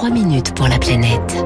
3 minutes pour la planète.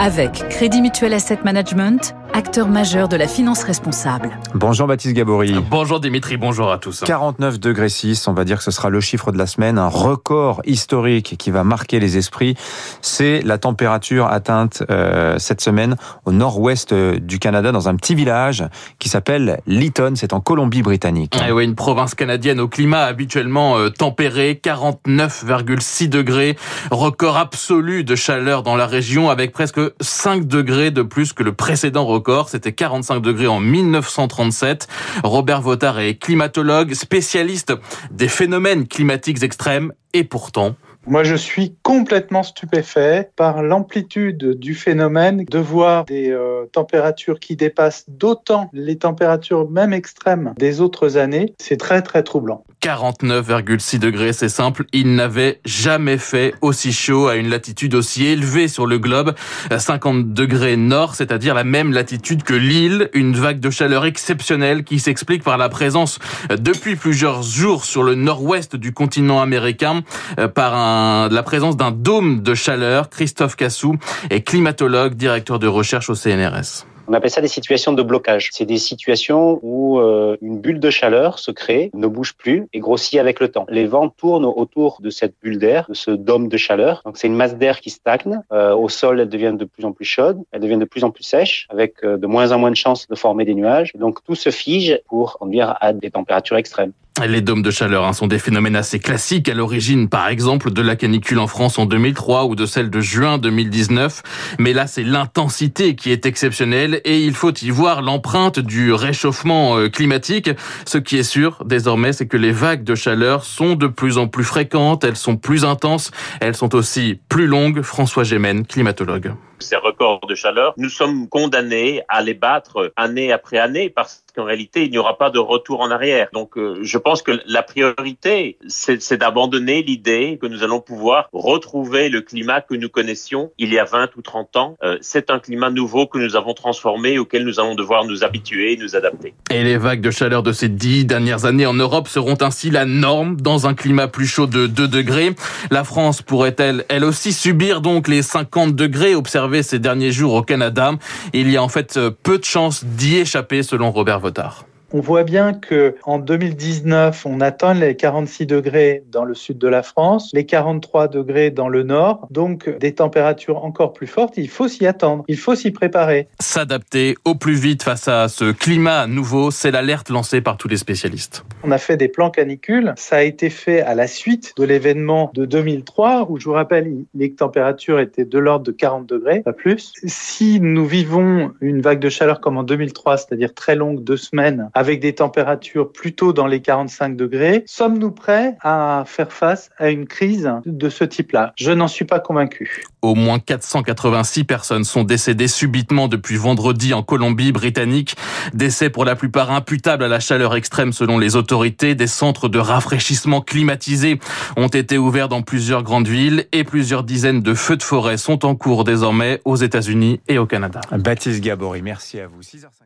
Avec Crédit Mutuel Asset Management, acteur majeur de la finance responsable. Bonjour Baptiste Gabory. Bonjour Dimitri, bonjour à tous. 49 degrés 6, on va dire que ce sera le chiffre de la semaine, un record historique qui va marquer les esprits. C'est la température atteinte euh, cette semaine au nord-ouest euh, du Canada, dans un petit village qui s'appelle Lytton, c'est en Colombie-Britannique. Eh oui, une province canadienne au climat habituellement euh, tempéré, 49,6 degrés, record absolu de chaleur dans la région avec presque 5 degrés de plus que le précédent record. C'était 45 degrés en 1937. Robert Votard est climatologue, spécialiste des phénomènes climatiques extrêmes et pourtant, moi, je suis complètement stupéfait par l'amplitude du phénomène, de voir des euh, températures qui dépassent d'autant les températures même extrêmes des autres années. C'est très, très troublant. 49,6 degrés, c'est simple, il n'avait jamais fait aussi chaud à une latitude aussi élevée sur le globe, 50 degrés nord, c'est-à-dire la même latitude que l'île, une vague de chaleur exceptionnelle qui s'explique par la présence depuis plusieurs jours sur le nord-ouest du continent américain euh, par la présence d'un dôme de chaleur. Christophe Cassou est climatologue, directeur de recherche au CNRS. On appelle ça des situations de blocage. C'est des situations où euh, une bulle de chaleur se crée, ne bouge plus et grossit avec le temps. Les vents tournent autour de cette bulle d'air, de ce dôme de chaleur. Donc c'est une masse d'air qui stagne. Euh, au sol, elle devient de plus en plus chaude, elle devient de plus en plus sèche, avec euh, de moins en moins de chances de former des nuages. Donc tout se fige pour conduire à des températures extrêmes. Les dômes de chaleur hein, sont des phénomènes assez classiques à l'origine, par exemple, de la canicule en France en 2003 ou de celle de juin 2019. Mais là, c'est l'intensité qui est exceptionnelle et il faut y voir l'empreinte du réchauffement euh, climatique. Ce qui est sûr désormais, c'est que les vagues de chaleur sont de plus en plus fréquentes, elles sont plus intenses, elles sont aussi plus longues. François Gémen, climatologue ces records de chaleur, nous sommes condamnés à les battre année après année parce qu'en réalité, il n'y aura pas de retour en arrière. Donc, euh, je pense que la priorité, c'est d'abandonner l'idée que nous allons pouvoir retrouver le climat que nous connaissions il y a 20 ou 30 ans. Euh, c'est un climat nouveau que nous avons transformé, auquel nous allons devoir nous habituer et nous adapter. Et les vagues de chaleur de ces dix dernières années en Europe seront ainsi la norme dans un climat plus chaud de 2 degrés. La France pourrait-elle, elle aussi, subir donc les 50 degrés observés ces derniers jours au Canada? Il y a en fait peu de chances d'y échapper selon Robert Votard. On voit bien que en 2019, on atteint les 46 degrés dans le sud de la France, les 43 degrés dans le nord, donc des températures encore plus fortes. Il faut s'y attendre, il faut s'y préparer. S'adapter au plus vite face à ce climat nouveau, c'est l'alerte lancée par tous les spécialistes. On a fait des plans canicules. Ça a été fait à la suite de l'événement de 2003, où je vous rappelle, les températures étaient de l'ordre de 40 degrés, pas plus. Si nous vivons une vague de chaleur comme en 2003, c'est-à-dire très longue, deux semaines, avec des températures plutôt dans les 45 degrés, sommes-nous prêts à faire face à une crise de ce type-là? Je n'en suis pas convaincu. Au moins 486 personnes sont décédées subitement depuis vendredi en Colombie-Britannique. Décès pour la plupart imputables à la chaleur extrême selon les autorités. Des centres de rafraîchissement climatisés ont été ouverts dans plusieurs grandes villes et plusieurs dizaines de feux de forêt sont en cours désormais aux États-Unis et au Canada. Baptiste Gabory, merci à vous. 6h50.